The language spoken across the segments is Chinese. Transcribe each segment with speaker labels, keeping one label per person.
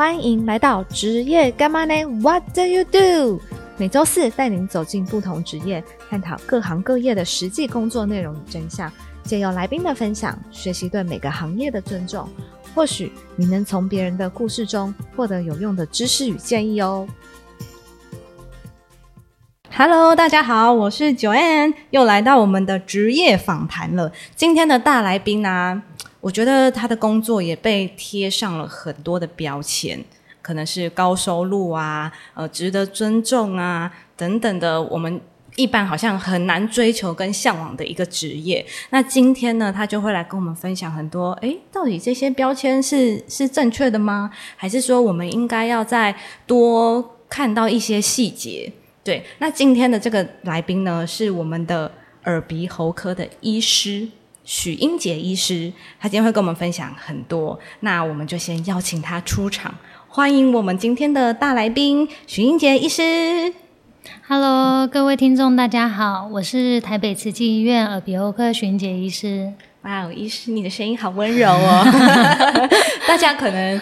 Speaker 1: 欢迎来到职业干嘛呢？What do you do？每周四带您走进不同职业，探讨各行各业的实际工作内容与真相，借由来宾的分享，学习对每个行业的尊重。或许你能从别人的故事中获得有用的知识与建议哦。Hello，大家好，我是 Joanne，又来到我们的职业访谈了。今天的大来宾呢，我觉得他的工作也被贴上了很多的标签，可能是高收入啊，呃，值得尊重啊，等等的，我们一般好像很难追求跟向往的一个职业。那今天呢，他就会来跟我们分享很多，诶，到底这些标签是是正确的吗？还是说我们应该要再多看到一些细节？对，那今天的这个来宾呢，是我们的耳鼻喉科的医师许英杰医师，他今天会跟我们分享很多。那我们就先邀请他出场，欢迎我们今天的大来宾许英杰医师。
Speaker 2: Hello，各位听众，大家好，我是台北慈济医院耳鼻喉科荀杰医师。
Speaker 1: 哇哦，医师，你的声音好温柔哦！大家可能。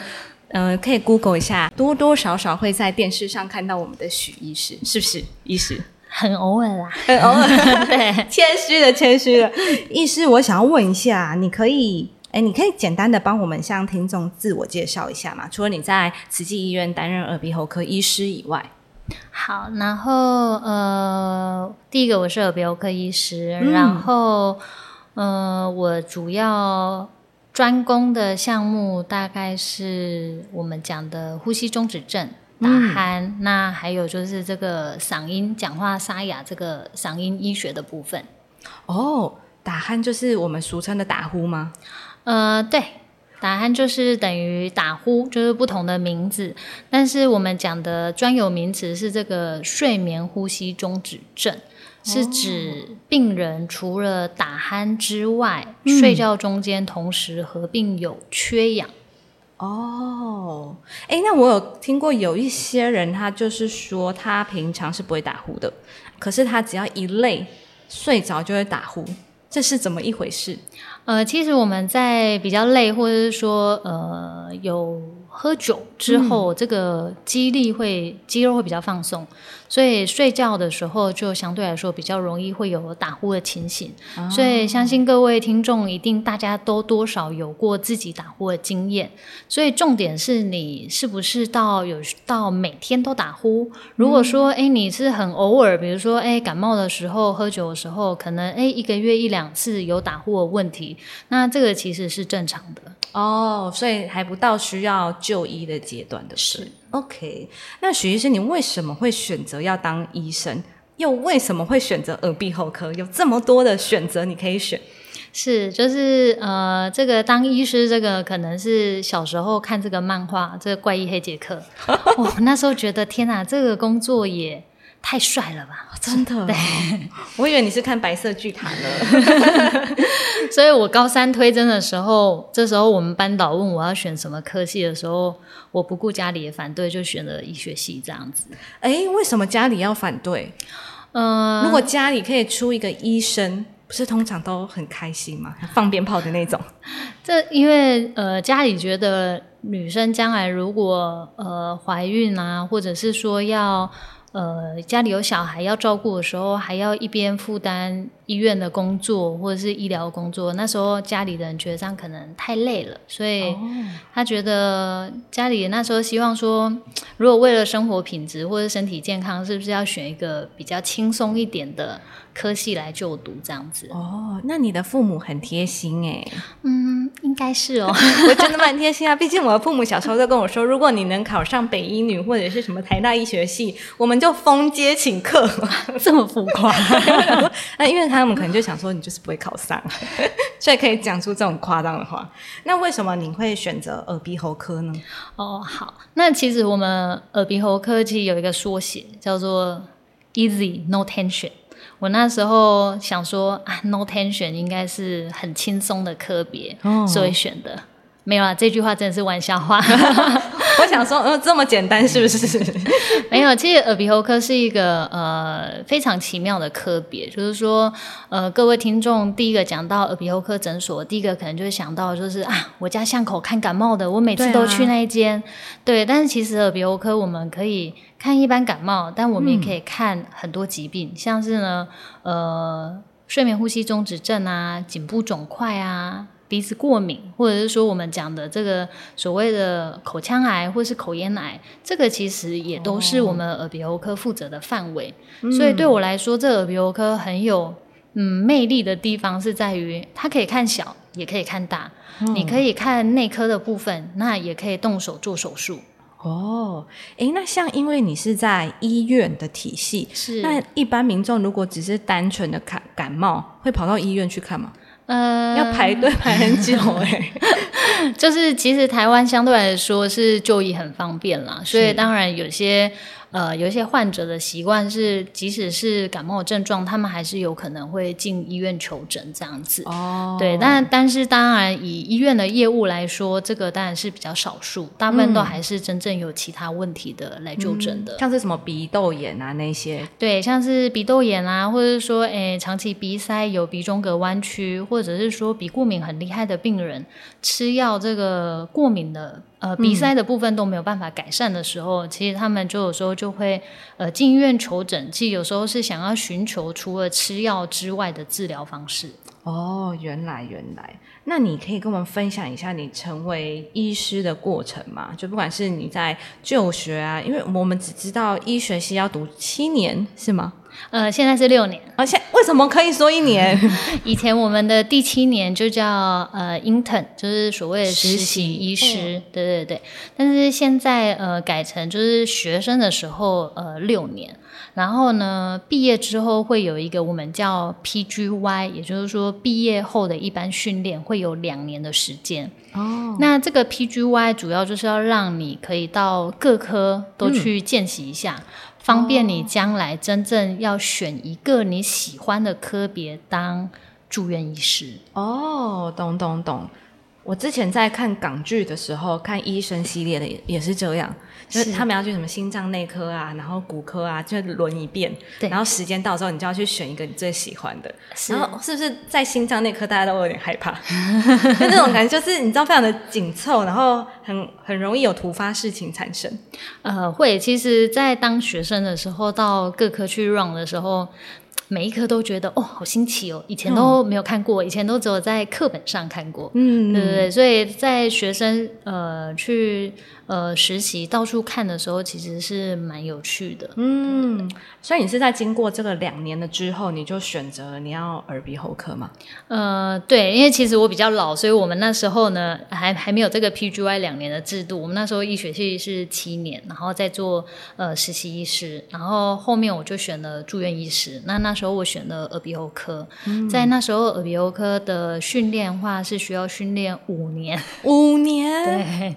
Speaker 1: 嗯、呃，可以 Google 一下，多多少少会在电视上看到我们的许医师，是不是？医师
Speaker 2: 很偶尔啦，
Speaker 1: 很偶尔，
Speaker 2: 对，
Speaker 1: 谦虚的，谦虚的。医师，我想要问一下，你可以，哎，你可以简单的帮我们向听众自我介绍一下吗？除了你在慈济医院担任耳鼻喉科医师以外，
Speaker 2: 好，然后呃，第一个我是耳鼻喉科医师，嗯、然后呃，我主要。专攻的项目大概是我们讲的呼吸中止症、打鼾，嗯、那还有就是这个嗓音、讲话沙哑这个嗓音医学的部分。
Speaker 1: 哦，打鼾就是我们俗称的打呼吗？
Speaker 2: 呃，对，打鼾就是等于打呼，就是不同的名字，但是我们讲的专有名词是这个睡眠呼吸中止症。是指病人除了打鼾之外，嗯、睡觉中间同时合并有缺氧。
Speaker 1: 哦，哎，那我有听过有一些人，他就是说他平常是不会打呼的，可是他只要一累睡着就会打呼，这是怎么一回事？
Speaker 2: 呃，其实我们在比较累，或者是说呃有喝酒之后，嗯、这个肌力会肌肉会比较放松。所以睡觉的时候就相对来说比较容易会有打呼的情形，哦、所以相信各位听众一定大家都多少有过自己打呼的经验。所以重点是你是不是到有到每天都打呼？如果说哎你是很偶尔，比如说哎感冒的时候、喝酒的时候，可能哎一个月一两次有打呼的问题，那这个其实是正常的
Speaker 1: 哦。所以还不到需要就医的阶段的
Speaker 2: 是。
Speaker 1: OK，那许医生，你为什么会选择要当医生？又为什么会选择耳鼻喉科？有这么多的选择，你可以选。
Speaker 2: 是，就是呃，这个当医师，这个可能是小时候看这个漫画，这个怪医黑杰克，哇，那时候觉得天哪，这个工作也太帅了吧！
Speaker 1: 真的，
Speaker 2: 对，
Speaker 1: 我以为你是看白色巨塔呢。
Speaker 2: 所以我高三推甄的时候，这时候我们班导问我要选什么科系的时候，我不顾家里的反对，就选了医学系这样子。
Speaker 1: 哎，为什么家里要反对？
Speaker 2: 嗯、呃，
Speaker 1: 如果家里可以出一个医生，不是通常都很开心吗？放鞭炮的那种。
Speaker 2: 这因为呃，家里觉得女生将来如果呃怀孕啊，或者是说要。呃，家里有小孩要照顾的时候，还要一边负担医院的工作或者是医疗工作，那时候家里的人觉得这样可能太累了，所以他觉得家里那时候希望说，如果为了生活品质或者身体健康，是不是要选一个比较轻松一点的科系来就读这样子？
Speaker 1: 哦，那你的父母很贴心哎，
Speaker 2: 嗯，应该是哦，
Speaker 1: 我真的蛮贴心啊。毕竟我的父母小时候就跟我说，如果你能考上北医女或者是什么台大医学系，我们就封街请客，
Speaker 2: 这么浮夸。
Speaker 1: 那因为他们可能就想说你就是不会考上，所以可以讲出这种夸张的话。那为什么你会选择耳鼻喉科呢？
Speaker 2: 哦，好，那其实我们耳鼻喉科其实有一个缩写叫做 Easy No Tension。我那时候想说啊，No Tension 应该是很轻松的科别，
Speaker 1: 哦
Speaker 2: 所以选的。没有啊，这句话真的是玩笑话。
Speaker 1: 我想说，呃，这么简单是不是？
Speaker 2: 没有，其实耳鼻喉科是一个呃非常奇妙的科别，就是说，呃，各位听众第一个讲到耳鼻喉科诊所，第一个可能就会想到就是啊，我家巷口看感冒的，我每次都去那一间。对，但是其实耳鼻喉科我们可以看一般感冒，但我们也可以看很多疾病，像是呢，呃，睡眠呼吸中止症啊，颈部肿块啊。鼻子过敏，或者是说我们讲的这个所谓的口腔癌或是口咽癌，这个其实也都是我们耳鼻喉科负责的范围。所以对我来说，这耳鼻喉科很有嗯魅力的地方是在于，它可以看小，也可以看大。你可以看内科的部分，那也可以动手做手术。
Speaker 1: 哦，诶，那像因为你是在医院的体系，
Speaker 2: 是
Speaker 1: 那一般民众如果只是单纯的看感冒，会跑到医院去看吗？呃，要排队 排很久哎，
Speaker 2: 就是其实台湾相对来说是就医很方便啦，所以当然有些。呃，有一些患者的习惯是，即使是感冒症状，他们还是有可能会进医院求诊这样子。哦，对，但但是当然以医院的业务来说，这个当然是比较少数，大部分都还是真正有其他问题的来就诊的，
Speaker 1: 像是什么鼻窦炎啊那些。
Speaker 2: 对，像是鼻窦炎啊，或者是说，诶，长期鼻塞有鼻中隔弯曲，或者是说鼻过敏很厉害的病人，吃药这个过敏的。呃，鼻塞的部分都没有办法改善的时候，其实他们就有时候就会呃进医院求诊，其实有时候是想要寻求除了吃药之外的治疗方式。
Speaker 1: 哦，原来原来，那你可以跟我们分享一下你成为医师的过程吗？就不管是你在就学啊，因为我们只知道医学系要读七年，是吗？
Speaker 2: 呃，现在是六年，
Speaker 1: 而且为什么可以说一年？
Speaker 2: 以前我们的第七年就叫呃 intern，就是所谓的实习医师，对对对。但是现在呃改成就是学生的时候呃六年，然后呢毕业之后会有一个我们叫 PGY，也就是说毕业后的一般训练会有两年的时间。哦，那这个 PGY 主要就是要让你可以到各科都去见习一下。方便你将来真正要选一个你喜欢的科别当住院医师
Speaker 1: 哦，懂懂懂。我之前在看港剧的时候，看医生系列的也是这样。就是他们要去什么心脏内科啊，然后骨科啊，就轮一遍。
Speaker 2: 对。
Speaker 1: 然后时间到之后，你就要去选一个你最喜欢的。然后是不是在心脏内科大家都有点害怕？就那种感觉，就是你知道非常的紧凑，然后很很容易有突发事情产生。
Speaker 2: 呃，会。其实，在当学生的时候，到各科去 run 的时候。每一科都觉得哦，好新奇哦，以前都没有看过，以前都只有在课本上看过，嗯，对对对，所以在学生呃去。呃，实习到处看的时候，其实是蛮有趣的。
Speaker 1: 嗯，所以你是在经过这个两年的之后，你就选择你要耳鼻喉科吗？
Speaker 2: 呃，对，因为其实我比较老，所以我们那时候呢，还还没有这个 PGY 两年的制度。我们那时候医学系是七年，然后再做呃实习医师，然后后面我就选了住院医师。那那时候我选了耳鼻喉科，在那时候耳鼻喉科的训练话是需要训练五年，
Speaker 1: 五年，
Speaker 2: 对。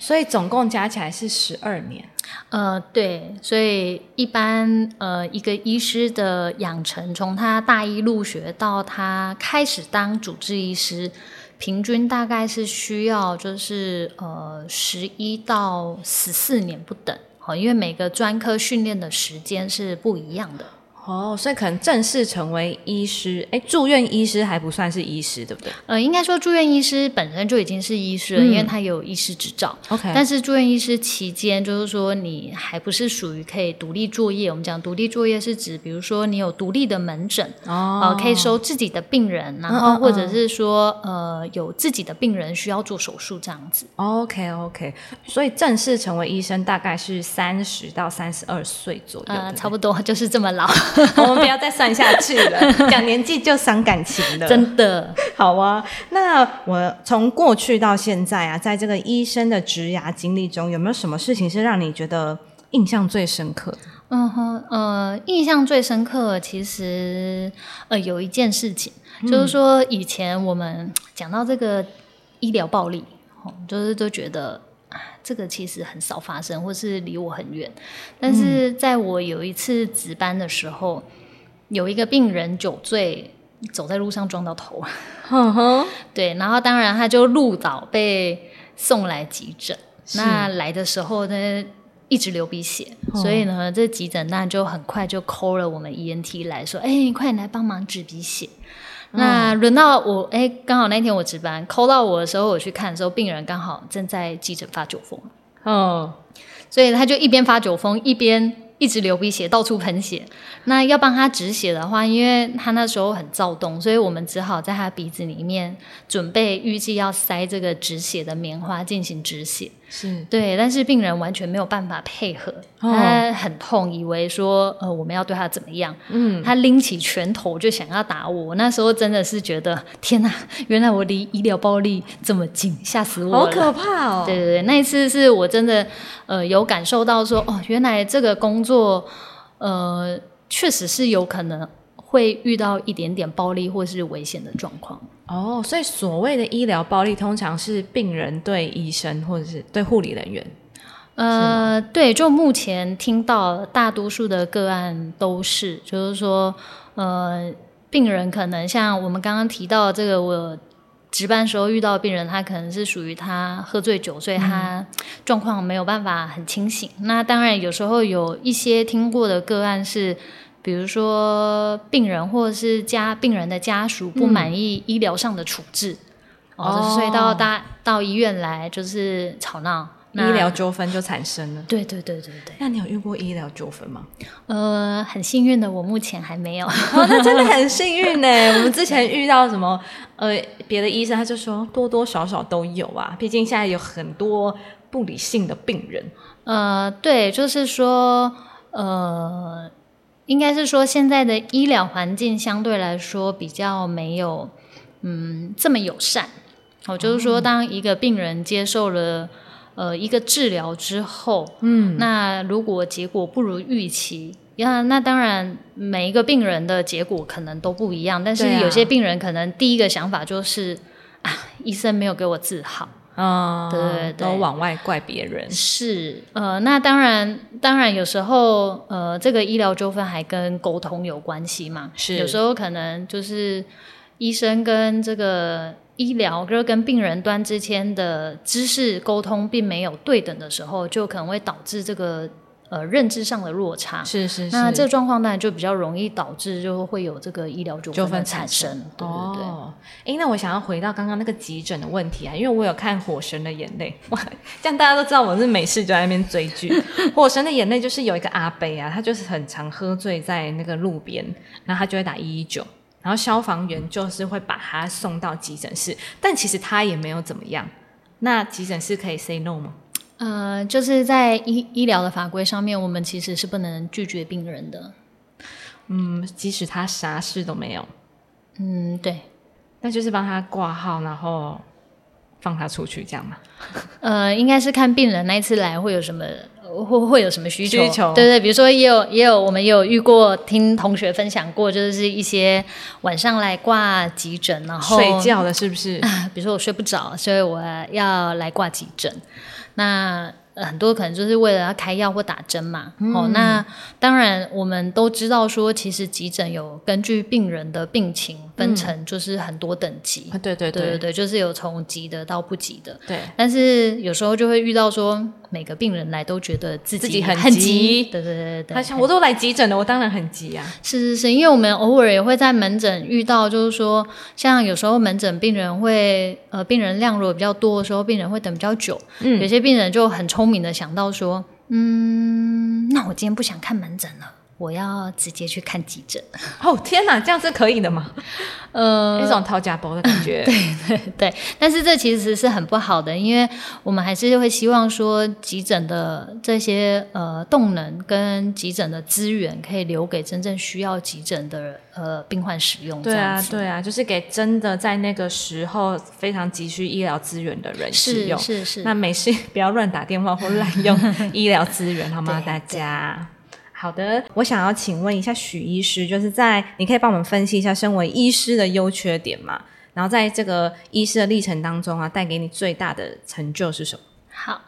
Speaker 1: 所以总共加起来是十二年。
Speaker 2: 呃，对，所以一般呃，一个医师的养成，从他大一入学到他开始当主治医师，平均大概是需要就是呃十一到十四年不等。好，因为每个专科训练的时间是不一样的。
Speaker 1: 哦，所以可能正式成为医师，哎，住院医师还不算是医师，对不对？
Speaker 2: 呃，应该说住院医师本身就已经是医师了，因为他有医师执照。
Speaker 1: OK，
Speaker 2: 但是住院医师期间，就是说你还不是属于可以独立作业。我们讲独立作业是指，比如说你有独立的门诊，哦，可以收自己的病人，然后或者是说，呃，有自己的病人需要做手术这样子。
Speaker 1: OK，OK，所以正式成为医生大概是三十到三十二岁左右，
Speaker 2: 差不多就是这么老。
Speaker 1: 我们不要再算下去了，讲年纪就伤感情了。
Speaker 2: 真的，
Speaker 1: 好啊。那我从过去到现在啊，在这个医生的职涯经历中，有没有什么事情是让你觉得印象最深刻？
Speaker 2: 嗯哼，呃，印象最深刻，其实呃，有一件事情，就是说以前我们讲到这个医疗暴力，就是都觉得。这个其实很少发生，或是离我很远。但是在我有一次值班的时候，有一个病人酒醉走在路上撞到头，对，然后当然他就路倒被送来急诊。那来的时候呢，一直流鼻血，
Speaker 1: 哦
Speaker 2: 所以呢，这急诊那就很快就 call 了我们 ENT 来说，哎，快点来帮忙止鼻血。那轮到我，哎，刚好那天我值班，call 到我的时候，我去看的时候，病人刚好正在急诊发酒疯，
Speaker 1: 哦，
Speaker 2: 所以他就一边发酒疯，一边一直流鼻血，到处喷血。那要帮他止血的话，因为他那时候很躁动，所以我们只好在他鼻子里面准备预计要塞这个止血的棉花进行止血。
Speaker 1: 是
Speaker 2: 对，但是病人完全没有办法配合，
Speaker 1: 哦
Speaker 2: 他很痛，以为说呃我们要对他怎么样，
Speaker 1: 嗯，
Speaker 2: 他拎起拳头就想要打我。我那时候真的是觉得天哪，原来我离医疗暴力这么近，吓死我了。
Speaker 1: 好可怕哦。
Speaker 2: 对对对，那一次是我真的呃有感受到说，哦，原来这个工作呃确实是有可能会遇到一点点暴力或是危险的状况。
Speaker 1: 哦，所以所谓的医疗暴力，通常是病人对医生或者是对护理人员。
Speaker 2: 呃，对，就目前听到大多数的个案都是，就是说，呃，病人可能像我们刚刚提到的这个，我值班时候遇到病人，他可能是属于他喝醉酒，所以他状况没有办法很清醒。那当然，有时候有一些听过的个案是。比如说，病人或者是家病人的家属不满意医疗上的处置，哦，所以到大到医院来就是吵闹，
Speaker 1: 医疗纠纷就产生了。
Speaker 2: 对对对对对，
Speaker 1: 那你有遇过医疗纠纷吗？
Speaker 2: 呃，很幸运的，我目前还没有。
Speaker 1: 哦，那真的很幸运呢。我们之前遇到什么呃别的医生，他就说多多少少都有啊，毕竟现在有很多不理性的病人。
Speaker 2: 呃，对，就是说，呃，应该是说现在的医疗环境相对来说比较没有嗯这么友善。哦，就是说，当一个病人接受了呃一个治疗之后，
Speaker 1: 嗯，
Speaker 2: 那如果结果不如预期，那那当然每一个病人的结果可能都不一样，但是有些病人可能第一个想法就是啊，医生没有给我治好。
Speaker 1: 啊、
Speaker 2: 对对对
Speaker 1: 都往外怪别人。
Speaker 2: 是，呃，那当然，当然有时候，呃，这个医疗纠纷还跟沟通有关系嘛。
Speaker 1: 是
Speaker 2: 有时候可能就是医生跟这个医疗，就是跟病人端之间的知识沟通并没有对等的时候，就可能会导致这个呃认知上的落差。
Speaker 1: 是是是，
Speaker 2: 那这个状况当然就比较容易导致就会有这个医疗纠
Speaker 1: 纠纷
Speaker 2: 产
Speaker 1: 生。
Speaker 2: 生。对对对。
Speaker 1: 哦，哎，那我想要回到刚刚那个急诊的问题啊，因为我有看《火神的眼泪》，哇，这样大家都知道我是没事就在那边追剧。《火神的眼泪》就是有一个阿伯啊，他就是很常喝醉在那个路边，然后他就会打一一九，然后消防员就是会把他送到急诊室，但其实他也没有怎么样。那急诊室可以 say no 吗？
Speaker 2: 呃，就是在医医疗的法规上面，我们其实是不能拒绝病人的。
Speaker 1: 嗯，即使他啥事都没有，
Speaker 2: 嗯，对。
Speaker 1: 那就是帮他挂号，然后放他出去这样吗？
Speaker 2: 呃，应该是看病人那一次来会有什么，呃会会有什么需求。
Speaker 1: 需求
Speaker 2: 对对，比如说也有也有我们也有遇过，听同学分享过，就是一些晚上来挂急诊，然后
Speaker 1: 睡觉的是不是？
Speaker 2: 比如说我睡不着，所以我要来挂急诊。那、呃很多可能就是为了要开药或打针嘛。哦，那当然我们都知道说，其实急诊有根据病人的病情分成，就是很多等级。
Speaker 1: 啊，对对对
Speaker 2: 对对对，就是有从急的到不急的。
Speaker 1: 对，
Speaker 2: 但是有时候就会遇到说，每个病人来都觉得自己
Speaker 1: 自己很
Speaker 2: 很
Speaker 1: 急
Speaker 2: 对对对对
Speaker 1: 他想我都来急诊了，我当然很急啊。
Speaker 2: 是是是，因为我们偶尔也会在门诊遇到，就是说，像有时候门诊病人会呃，病人量如果比较多的时候，病人会等比较久。
Speaker 1: 嗯
Speaker 2: 有些病人就很聪明的想到说，嗯，那我今天不想看门诊了，我要直接去看急诊。
Speaker 1: 哦天哪，这样是可以的吗？
Speaker 2: 呃，
Speaker 1: 一种掏假包的感觉。对，
Speaker 2: 对对，但是这其实是很不好的，因为我们还是会希望说，急诊的这些呃动能跟急诊的资源，可以留给真正需要急诊的呃病患使用。
Speaker 1: 对啊，对啊，就是给真的在那个时候非常急需医疗资源的人使用。
Speaker 2: 是是，
Speaker 1: 那没事，不要乱打电话或滥用医疗资源，好吗？大家。好的，我想要请问一下许医师，就是在你可以帮我们分析一下身为医师的优缺点嘛？然后在这个医师的历程当中啊，带给你最大的成就是什么？
Speaker 2: 好。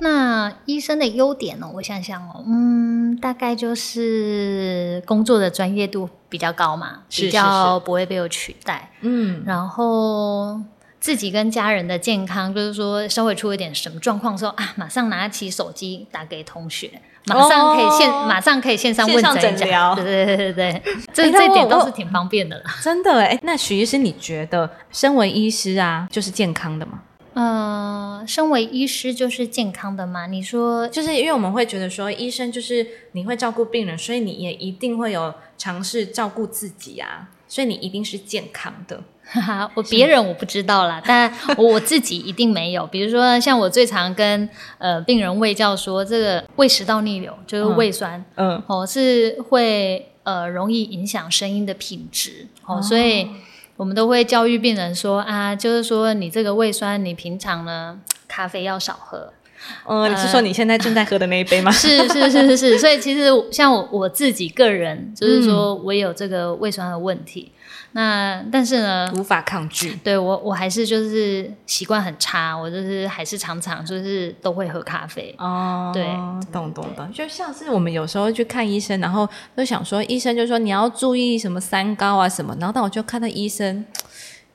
Speaker 2: 那医生的优点呢？我想想哦，嗯，大概就是工作的专业度比较高嘛，比较不会被我取代。
Speaker 1: 嗯，
Speaker 2: 然后自己跟家人的健康，就是说稍微出一点什么状况的时候啊，马上拿起手机打给同学，马上可以线，马上可以线上问诊一下。对对对对对，这这点倒是挺方便的啦。
Speaker 1: 真的哎，那许医师，你觉得身为医师啊，就是健康的吗？
Speaker 2: 呃，身为医师就是健康的吗？你说，
Speaker 1: 就是因为我们会觉得说，医生就是你会照顾病人，所以你也一定会有尝试照顾自己啊，所以你一定是健康的。
Speaker 2: 哈哈，我别人我不知道啦，但我自己一定没有。比如说，像我最常跟呃病人喂教说，这个胃食道逆流就是胃酸，嗯，哦是会呃容易影响声音的品质，哦，所以。我们都会教育病人说啊，就是说你这个胃酸，你平常呢咖啡要少喝。
Speaker 1: 嗯，你是说你现在正在喝的那一杯吗？
Speaker 2: 是是是是是，所以其实像我我自己个人，就是说我有这个胃酸的问题。那但是呢，
Speaker 1: 无法抗拒。
Speaker 2: 对我，我还是就是习惯很差，我就是还是常常就是都会喝咖啡。哦，对，
Speaker 1: 懂懂懂，就像是我们有时候去看医生，然后就想说，医生就说你要注意什么三高啊什么，然后但我就看到医生。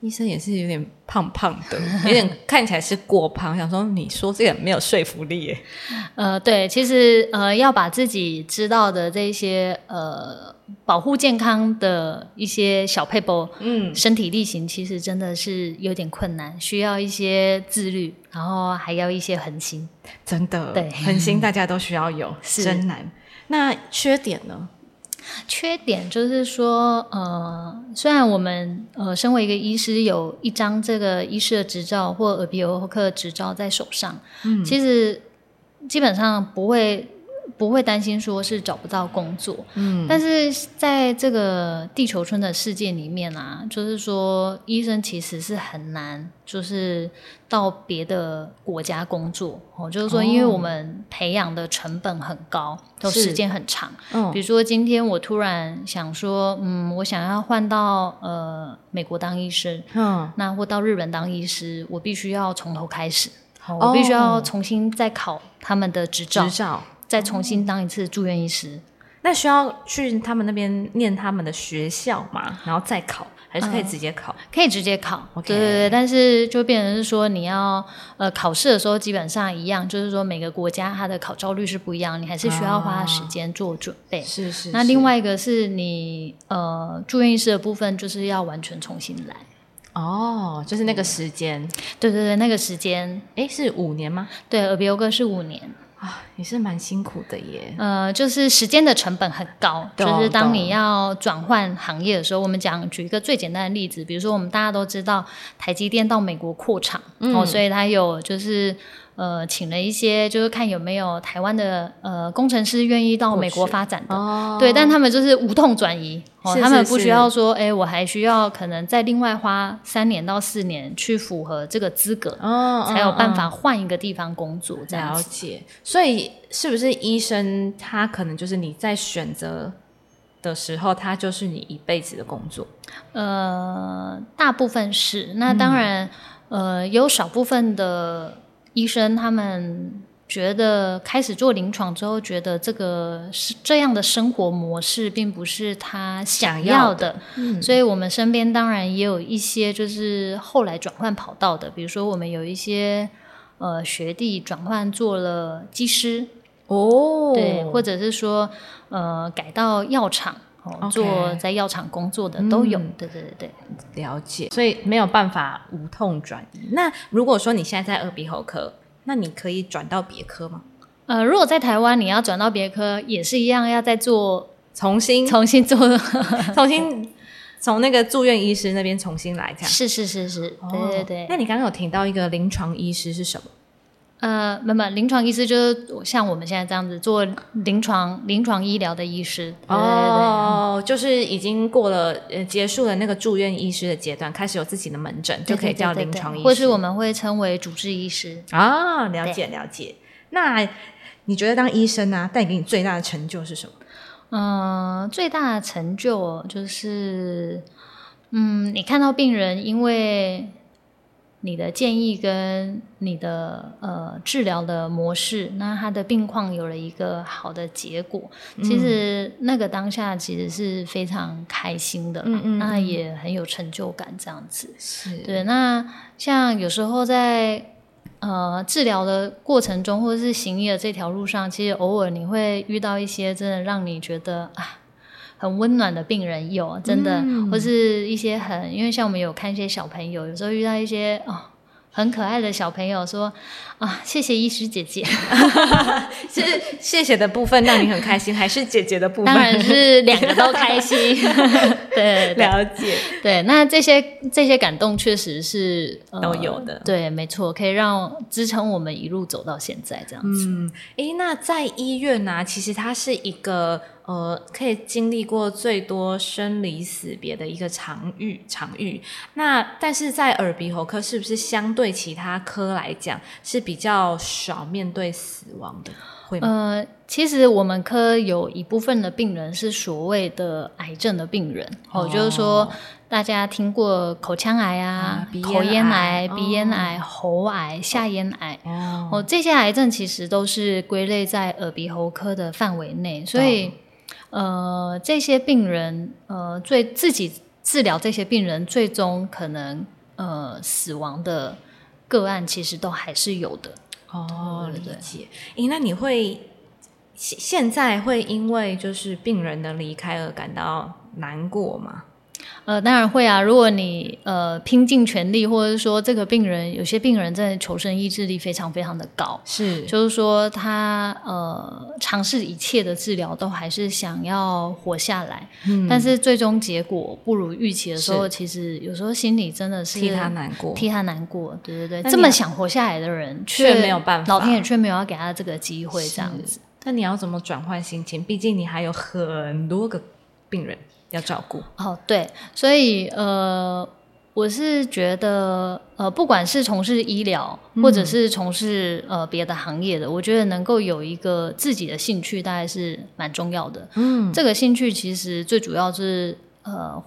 Speaker 1: 医生也是有点胖胖的，有点 看起来是过胖。想说你说这个没有说服力耶。
Speaker 2: 呃，对，其实呃要把自己知道的这些呃保护健康的一些小配博，嗯，身体力行，其实真的是有点困难，需要一些自律，然后还要一些恒心。
Speaker 1: 真的，
Speaker 2: 对，
Speaker 1: 恒心大家都需要有，真难。那缺点呢？
Speaker 2: 缺点就是说，呃，虽然我们呃身为一个医师，有一张这个医师的执照或耳鼻喉科执照在手上，嗯，其实基本上不会。不会担心说是找不到工作，嗯，但是在这个地球村的世界里面啊，就是说医生其实是很难，就是到别的国家工作哦，就是说因为我们培养的成本很高，都时间很长，嗯，比如说今天我突然想说，嗯，我想要换到呃美国当医生，嗯，那或到日本当医师，我必须要从头开始，我必须要重新再考他们的执照。再重新当一次住院医师，
Speaker 1: 那需要去他们那边念他们的学校嘛？然后再考，还是可以直接考？
Speaker 2: 可以直接考。对对对，但是就变成是说，你要呃考试的时候基本上一样，就是说每个国家它的考照率是不一样，你还是需要花时间做准备。
Speaker 1: 是是。
Speaker 2: 那另外一个是你呃住院医师的部分，就是要完全重新来。
Speaker 1: 哦，就是那个时间。
Speaker 2: 对对对，那个时间，
Speaker 1: 哎，是五年吗？
Speaker 2: 对，耳鼻喉科是五年。
Speaker 1: 啊，也是蛮辛苦的耶。
Speaker 2: 呃，就是时间的成本很高，就是当你要转换行业的时候，我们讲举一个最简单的例子，比如说我们大家都知道台积电到美国扩厂，哦，所以它有就是。呃，请了一些，就是看有没有台湾的呃工程师愿意到美国发展的，对，但他们就是无痛转移，哦，他们不需要说，哎，我还需要可能再另外花三年到四年去符合这个资格，哦，才有办法换一个地方工作。
Speaker 1: 了解，所以是不是医生他可能就是你在选择的时候，他就是你一辈子的工作？
Speaker 2: 呃，大部分是，那当然，呃，有少部分的。医生他们觉得开始做临床之后，觉得这个是这样的生活模式并不是他想要的，所以我们身边当然也有一些就是后来转换跑道的，比如说我们有一些呃学弟转换做了技师哦，对，或者是说呃改到药厂。做在药厂工作的都有，对对对
Speaker 1: 对，了解。所以没有办法无痛转移。那如果说你现在在耳鼻喉科，那你可以转到别科吗？
Speaker 2: 呃，如果在台湾你要转到别科，也是一样要再做
Speaker 1: 重新
Speaker 2: 重新做，
Speaker 1: 重新从那个住院医师那边重新来，这样
Speaker 2: 是是是是，对对对。
Speaker 1: 那你刚刚有提到一个临床医师是什么？
Speaker 2: 呃，没有，临床医师就是像我们现在这样子做临床临床医疗的医师
Speaker 1: 哦，就是已经过了呃结束了那个住院医师的阶段，开始有自己的门诊，就可以叫临床医师，
Speaker 2: 或是我们会称为主治医师
Speaker 1: 啊。了解了解。那你觉得当医生呢，带给你最大的成就是什么？
Speaker 2: 嗯，最大的成就就是，嗯，你看到病人因为。你的建议跟你的呃治疗的模式，那他的病况有了一个好的结果，其实那个当下其实是非常开心的，
Speaker 1: 嗯嗯
Speaker 2: 那也很有成就感这样子。
Speaker 1: 是
Speaker 2: 对，那像有时候在呃治疗的过程中，或者是行医的这条路上，其实偶尔你会遇到一些真的让你觉得啊。很温暖的病人有真的，
Speaker 1: 嗯
Speaker 2: 或是一些很，因为像我们有看一些小朋友，有时候遇到一些哦很可爱的小朋友说啊，谢谢医师姐姐，
Speaker 1: 是谢谢的部分让你很开心，还是姐姐的部分？
Speaker 2: 当然是两个都开心，对对
Speaker 1: 了解。
Speaker 2: 对，那这些这些感动确实是、呃
Speaker 1: 都有的
Speaker 2: 对，没错，可以让支撑我们一路走到现在这样子。
Speaker 1: 嗯，诶，那在医院呢、其实它是一个呃，可以经历过最多生离死别的一个场域场域。那但是在耳鼻喉科，是不是相对其他科来讲是比较少面对死亡的？会吗？
Speaker 2: 呃，其实我们科有一部分的病人是所谓的癌症的病人，哦，就是说大家听过口腔癌啊
Speaker 1: 啊、鼻
Speaker 2: 口咽
Speaker 1: 咽癌
Speaker 2: 癌、鼻咽癌、喉癌、下咽癌。
Speaker 1: 哦，
Speaker 2: 哦，这些癌症其实都是归类在耳鼻喉科的范围内，所以呃，这些病人呃，最自己治疗这些病人，最终可能呃死亡的个案，其实都还是有的。
Speaker 1: 哦，理解。诶，那你会现现在会因为就是病人的离开而感到难过吗？
Speaker 2: 呃，当然会啊。如果你呃拼尽全力，或者是说这个病人，有些病人真的求生意志力非常非常的高，
Speaker 1: 是
Speaker 2: 就是说他呃尝试一切的治疗，都还是想要活下来。
Speaker 1: 嗯
Speaker 2: 但是最终结果不如预期的时候，其实有时候心里真的是
Speaker 1: 替他难过。
Speaker 2: 替他难过。对对对，这么想活下来的人，
Speaker 1: 却没有办法
Speaker 2: 老天爷却没有要给他这个机会，这样子。
Speaker 1: 那你要怎么转换心情？毕竟你还有很多个病人要照顾。
Speaker 2: 哦，对，所以呃，我是觉得呃，不管是从事医疗，或者是从事呃别的行业的，我觉得能够有一个自己的兴趣，大概是蛮重要的。
Speaker 1: 嗯，
Speaker 2: 这个兴趣其实最主要是呃。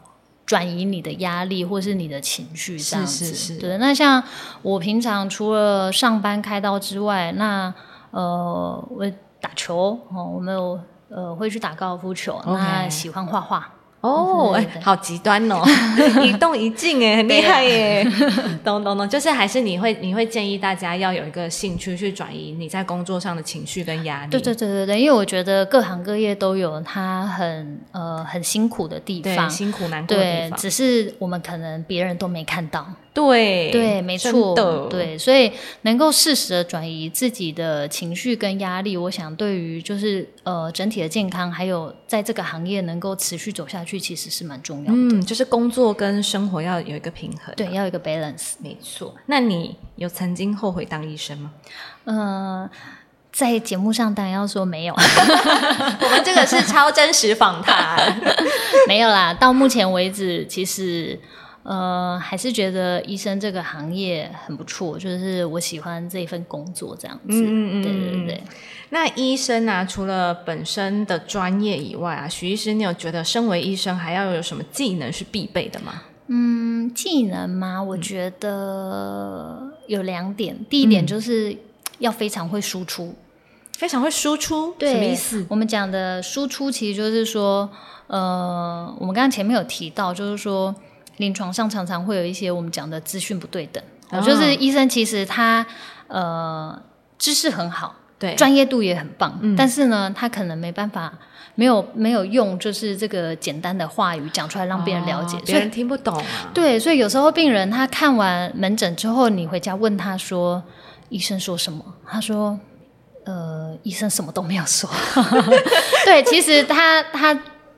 Speaker 2: 转移你的压力或是你的情绪，这样子。
Speaker 1: 是是是
Speaker 2: 对，那像我平常除了上班开刀之外，那呃，我打球哦，我们有呃会去打高尔夫球那喜欢画画。
Speaker 1: 哦，好极端哦，一动一静哎，很厉害耶！懂懂懂，就是还是你会你会建议大家要有一个兴趣去转移你在工作上的情绪跟压力。
Speaker 2: 对对对对对，因为我觉得各行各业都有它很呃很辛苦的地方，
Speaker 1: 辛苦难过的地
Speaker 2: 对，
Speaker 1: 方。
Speaker 2: 只是我们可能别人都没看到，
Speaker 1: 对
Speaker 2: 对，没
Speaker 1: 真
Speaker 2: 错，对，所以能够适时的转移自己的情绪跟压力，我想对于就是呃整体的健康，还有在这个行业能够持续走下去，其实是蛮重要的。
Speaker 1: 嗯，就是工作跟生活要有一个平衡。
Speaker 2: 对，要有一个 balance。
Speaker 1: 没错。那你有曾经后悔当医生吗？
Speaker 2: 嗯、在节目上当然要说没有，
Speaker 1: 我们这个是超真实访谈。
Speaker 2: 没有啦。到目前为止，其实呃还是觉得医生这个行业很不错，就是我喜欢这一份工作这样子。
Speaker 1: 嗯嗯嗯
Speaker 2: 对对
Speaker 1: 嗯
Speaker 2: 对。
Speaker 1: 那医生啊，除了本身的专业以外啊，徐医师，你有觉得身为医生还要有什么技能是必备的吗？
Speaker 2: 嗯，技能吗，我觉得有两点。第一点就是要非常会输出。
Speaker 1: 非常会输出，
Speaker 2: 对
Speaker 1: 什么意思？
Speaker 2: 我们讲的输出，其实就是说，呃，我们刚刚前面有提到，就是说，临床上常常会有一些我们讲的资讯不对等，
Speaker 1: 哦
Speaker 2: 就是医生其实他呃知识很好，
Speaker 1: 对，
Speaker 2: 专业度也很棒，
Speaker 1: 嗯
Speaker 2: 但是呢，他可能没办法。没有没有用，就是这个简单的话语讲出来让别人了解，
Speaker 1: 别人听不懂啊。
Speaker 2: 对，所以有时候病人他看完门诊之后，你回家问他说：“医生说什么？”他说：“呃，医生什么都没有说。” 对，其实他他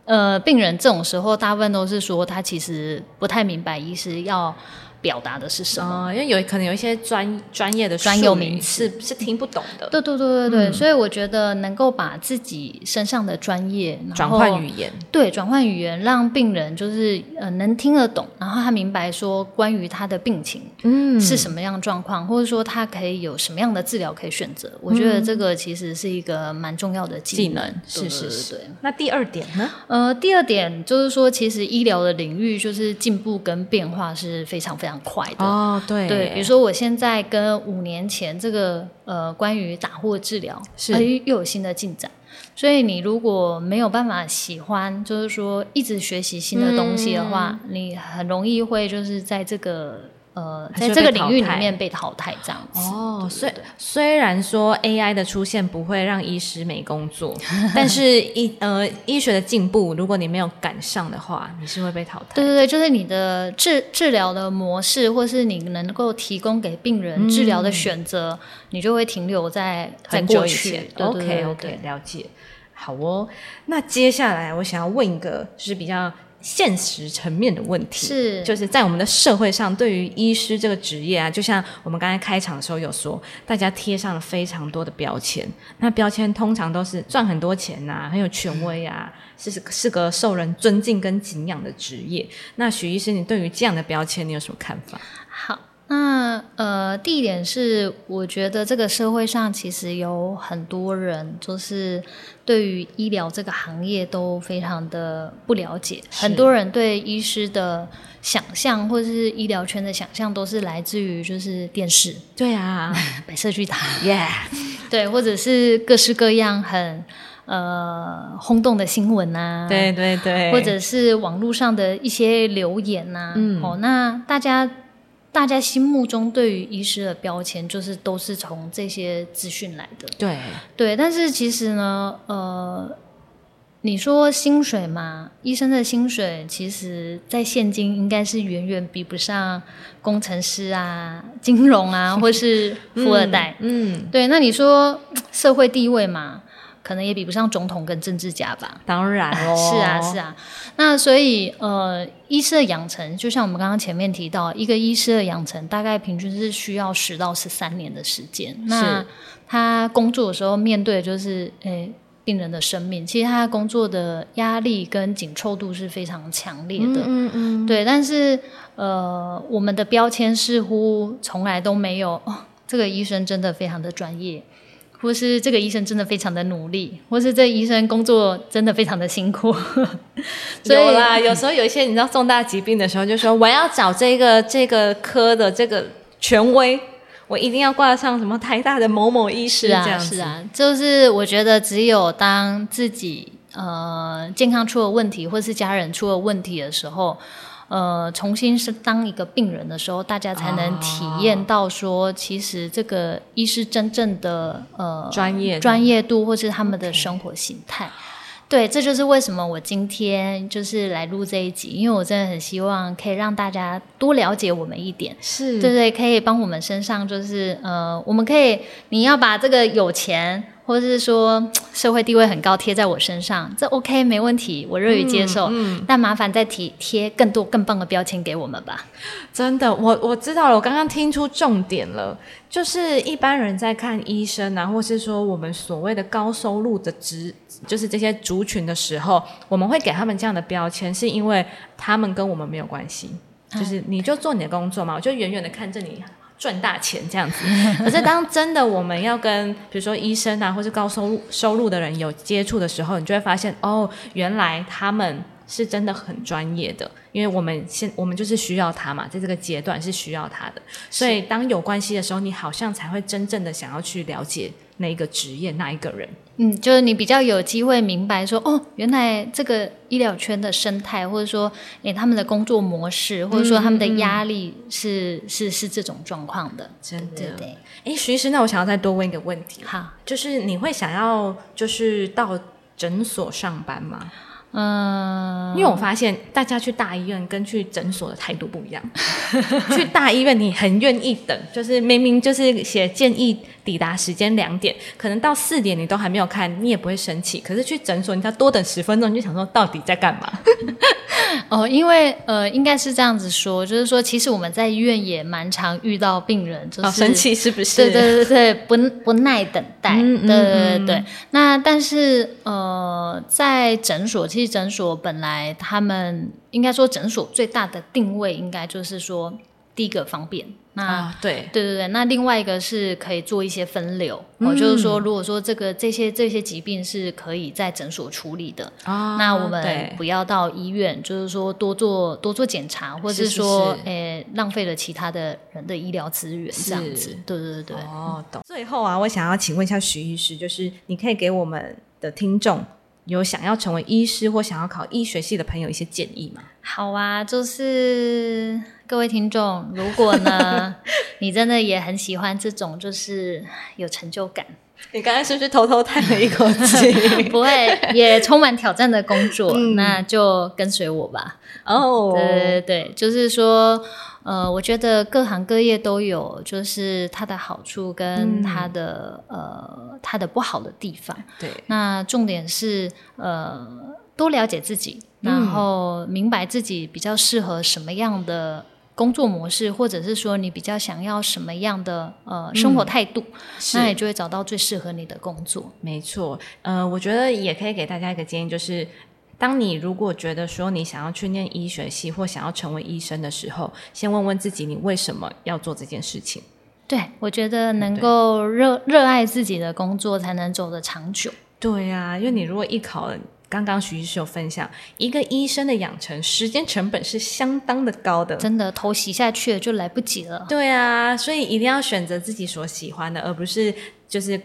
Speaker 2: 呃，病人这种时候大部分都是说他其实不太明白医师要表达的是什么。
Speaker 1: 哦，因为有可能有一些专专业的
Speaker 2: 专有名词
Speaker 1: 是是听不懂的，
Speaker 2: 对对对对对，
Speaker 1: 嗯
Speaker 2: 所以我觉得能够把自己身上的专业
Speaker 1: 转换语言。
Speaker 2: 对，转换语言，让病人就是呃能听得懂，然后他明白说关于他的病情，
Speaker 1: 嗯
Speaker 2: 是什么样的状况，或者说他可以有什么样的治疗可以选择。我觉得这个其实是一个蛮重要的技
Speaker 1: 技
Speaker 2: 能。
Speaker 1: 是是是
Speaker 2: 对对对。
Speaker 1: 那第二点呢？
Speaker 2: 呃，第二点就是说，其实医疗的领域就是进步跟变化是非常非常常快的。
Speaker 1: 哦，对。
Speaker 2: 对，比如说我现在跟五年前这个呃关于打货治疗
Speaker 1: 是。
Speaker 2: 呃又有新的进展，所以你如果没有办法喜欢，就是说一直学习新的东西的话，你很容易会就是在这个呃在这个领域里面被淘汰这样子。
Speaker 1: 哦，
Speaker 2: 对
Speaker 1: 虽虽然说 AI 的出现不会让医师没工作，但是医呃医学的进步，如果你没有赶上的话，你是会被淘汰。
Speaker 2: 对对对，就是你的治治疗的模式，或是你能够提供给病人治疗的选择，你就会停留在在
Speaker 1: 很久以
Speaker 2: 过去
Speaker 1: 前。
Speaker 2: 对对
Speaker 1: OK
Speaker 2: 对
Speaker 1: OK，
Speaker 2: 对
Speaker 1: 了解。好哦，那接下来我想要问一个就是比较现实层面的问题，
Speaker 2: 是
Speaker 1: 就是在我们的社会上，对于医师这个职业啊，就像我们刚才开场的时候有说，大家贴上了非常多的标签。那标签通常都是赚很多钱呐、很有权威啊，是是个受人尊敬跟敬仰的职业。那许医师，你对于这样的标签，你有什么看法？
Speaker 2: 好，那呃，第一点是，我觉得这个社会上其实有很多人，就是对于医疗这个行业都非常的不了解。很多人对医师的想象，或是医疗圈的想象，都是来自于就是电视、
Speaker 1: 对啊
Speaker 2: 白色巨塔
Speaker 1: ，，Yeah，
Speaker 2: 对，或者是各式各样很呃轰动的新闻啊，
Speaker 1: 对对对，
Speaker 2: 或者是网络上的一些留言呐、
Speaker 1: 嗯。
Speaker 2: 哦，那大家大家心目中对于医师的标签，就是都是从这些资讯来的。
Speaker 1: 对
Speaker 2: 对，但是其实呢，呃，你说薪水嘛，医生的薪水，其实在现今应该是远远比不上工程师啊、金融啊，或是富二代。
Speaker 1: 嗯，
Speaker 2: 对，那你说社会地位嘛，可能也比不上总统跟政治家吧。
Speaker 1: 当然哦，
Speaker 2: 是啊，是啊。那所以呃，医师的养成，就像我们刚刚前面提到，一个医师的养成大概平均是需要十到十三年的时间。那他工作的时候面对的就是诶。病人的生命，其实他工作的压力跟紧凑度是非常强烈的，
Speaker 1: 嗯嗯，
Speaker 2: 对。但是呃，我们的标签似乎从来都没有，哦，这个医生真的非常的专业，或是这个医生真的非常的努力，或是这医生工作真的非常的辛苦。所以
Speaker 1: 有啦，有时候有一些你知道重大疾病的时候，就说我要找这个这个科的这个权威，我一定要挂上什么台大的某某医师
Speaker 2: 啊，
Speaker 1: 这样子。
Speaker 2: 是啊，就是我觉得只有当自己呃健康出了问题，或是家人出了问题的时候。呃，重新是当一个病人的时候，大家才能体验到说，其实这个医师真正的呃
Speaker 1: 专业
Speaker 2: 专业度，或是他们的生活形态。对，这就是为什么我今天就是来录这一集，因为我真的很希望可以让大家多了解我们一点。
Speaker 1: 是，
Speaker 2: 对对，可以帮我们身上就是呃，我们可以你要把这个有钱或者是说社会地位很高贴在我身上，这 OK 没问题，我乐于接受。
Speaker 1: 嗯
Speaker 2: 但麻烦再贴贴更多更棒的标签给我们吧。
Speaker 1: 真的，我我知道了，我刚刚听出重点了，就是一般人在看医生啊，或是说我们所谓的高收入的职，就是这些族群的时候，我们会给他们这样的标签，是因为他们跟我们没有关系，就是你就做你的工作嘛，我就远远的看着你。赚大钱这样子，可是当真的我们要跟比如说医生啊，或是高收入收入的人有接触的时候，你就会发现哦，原来他们是真的很专业的，因为我们现我们就是需要他嘛，在这个阶段是需要他的，所以当有关系的时候，你好像才会真正的想要去了解那一个职业那一个人。
Speaker 2: 嗯，就是你比较有机会明白说，哦，原来这个医疗圈的生态，或者说，诶，他们的工作模式，或者说他们的压力是、是是这种状况的。
Speaker 1: 真的哎，徐医师，那我想要再多问一个问题，
Speaker 2: 好，
Speaker 1: 就是你会想要就是到诊所上班吗？
Speaker 2: 嗯、
Speaker 1: 因为我发现大家去大医院跟去诊所的态度不一样。去大医院你很愿意等，就是明明就是写建议抵达时间两点，可能到四点你都还没有看，你也不会生气。可是去诊所，你要多等十分钟，你就想说到底在干嘛？
Speaker 2: 哦，因为呃，应该是这样子说，就是说，其实我们在医院也蛮常遇到病人，就是、
Speaker 1: 哦，生气是不是？
Speaker 2: 对对对对，不不耐等待，对对对
Speaker 1: 嗯
Speaker 2: 对。那但是呃，在诊所，其实诊所本来他们应该说诊所最大的定位应该就是说，第一个方便，那
Speaker 1: 对
Speaker 2: 对对对，那另外一个是可以做一些分流，哦，就是说，如果说这个这些这些疾病是可以在诊所处理的，
Speaker 1: 啊
Speaker 2: 那我们不要到医院，就是说多做多做检查，或者
Speaker 1: 是是
Speaker 2: 说，
Speaker 1: 是
Speaker 2: 诶、浪费了其他的人的医疗资源，这样子。对对对对。
Speaker 1: 哦，懂。最后啊，我想要请问一下徐医师，就是你可以给我们的听众有想要成为医师或想要考医学系的朋友一些建议吗？
Speaker 2: 好啊，就是各位听众，如果呢，你真的也很喜欢这种就是有成就感，
Speaker 1: 你刚才是不是偷偷叹了一口气？
Speaker 2: 不会也充满挑战的工作，
Speaker 1: 嗯
Speaker 2: 那就跟随我吧。
Speaker 1: 哦，
Speaker 2: 对对对，就是说，呃，我觉得各行各业都有，就是它的好处跟它的、呃它的不好的地方。
Speaker 1: 对，
Speaker 2: 那重点是呃多了解自己，
Speaker 1: 嗯。
Speaker 2: 然后明白自己比较适合什么样的工作模式，或者是说你比较想要什么样的呃生活态度，
Speaker 1: 是。
Speaker 2: 那你就会找到最适合你的工作。
Speaker 1: 没错，呃，我觉得也可以给大家一个建议，就是当你如果觉得说你想要去念医学系或想要成为医生的时候，先问问自己，你为什么要做这件事情？
Speaker 2: 对，我觉得能够热热爱自己的工作，才能走得长久。
Speaker 1: 对呀、因为你如果艺考了，刚刚徐医师有分享，一个医生的养成时间成本是相当的高的。
Speaker 2: 真的头洗下去了就来不及了。
Speaker 1: 对啊，所以一定要选择自己所喜欢的，而不是就是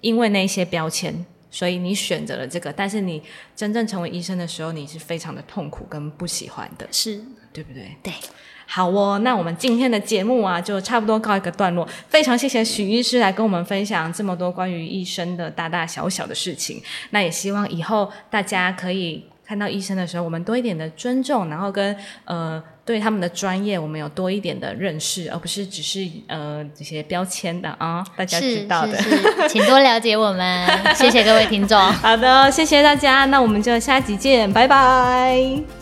Speaker 1: 因为那些标签，所以你选择了这个，但是你真正成为医生的时候，你是非常的痛苦跟不喜欢的，
Speaker 2: 是，
Speaker 1: 对不对？
Speaker 2: 对，
Speaker 1: 好哦，那我们今天的节目啊，就差不多告一个段落。非常谢谢许医师来跟我们分享这么多关于医生的大大小小的事情。那也希望以后大家可以看到医生的时候，我们多一点的尊重，然后跟呃对他们的专业，我们有多一点的认识，而不是只是呃这些标签的啊，大家知道的。
Speaker 2: 请多了解我们，谢谢各位听众。
Speaker 1: 好的，谢谢大家，那我们就下集见，拜拜。